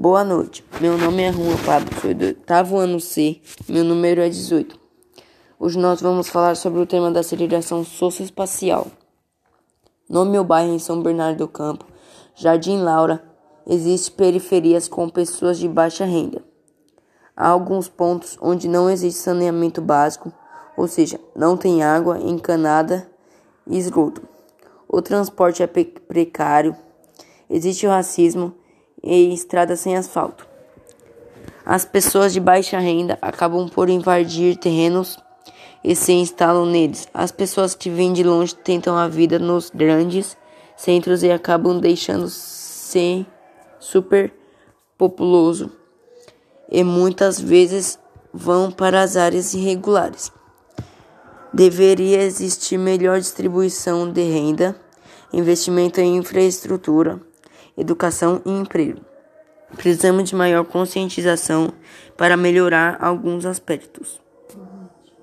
Boa noite, meu nome é Juan Pablo, sou do oitavo ano C, meu número é 18. Hoje nós vamos falar sobre o tema da aceleração socioespacial. No meu bairro em São Bernardo do Campo, Jardim Laura, existem periferias com pessoas de baixa renda. Há alguns pontos onde não existe saneamento básico, ou seja, não tem água encanada e esgoto. O transporte é precário, existe o racismo e estradas sem asfalto. As pessoas de baixa renda acabam por invadir terrenos e se instalam neles. As pessoas que vêm de longe tentam a vida nos grandes centros e acabam deixando-se super populoso e muitas vezes vão para as áreas irregulares. Deveria existir melhor distribuição de renda, investimento em infraestrutura educação e emprego. Precisamos de maior conscientização para melhorar alguns aspectos.